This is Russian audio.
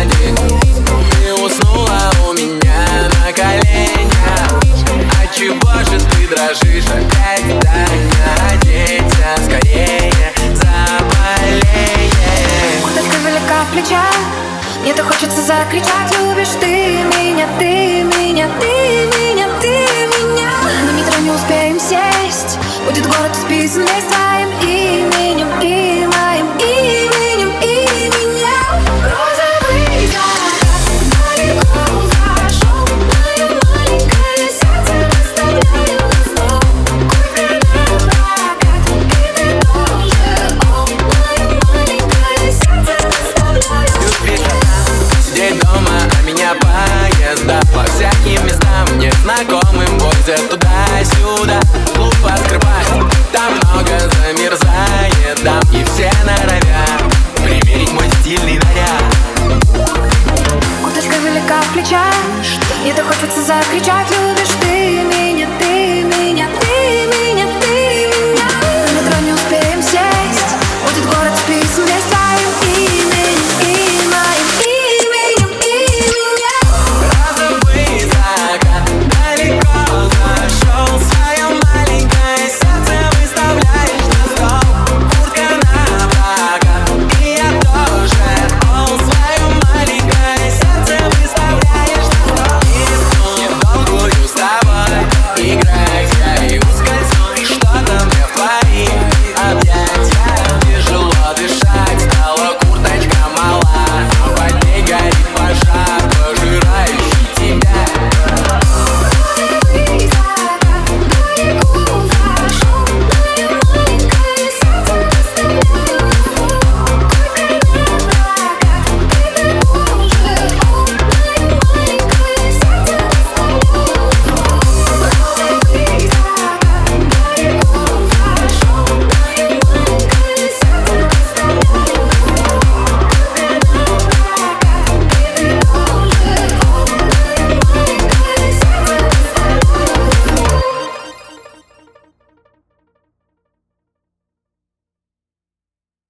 один Ты уснула у меня на коленях. А чего же ты дрожишь опять так Надейся скорее заболеешь? Куда ты велика в плечах. Мне-то хочется закричать. Любишь ты меня, ты меня, ты меня, ты меня. На метро не успеем сесть. Будет город списан весь твоим именем, именем все норовят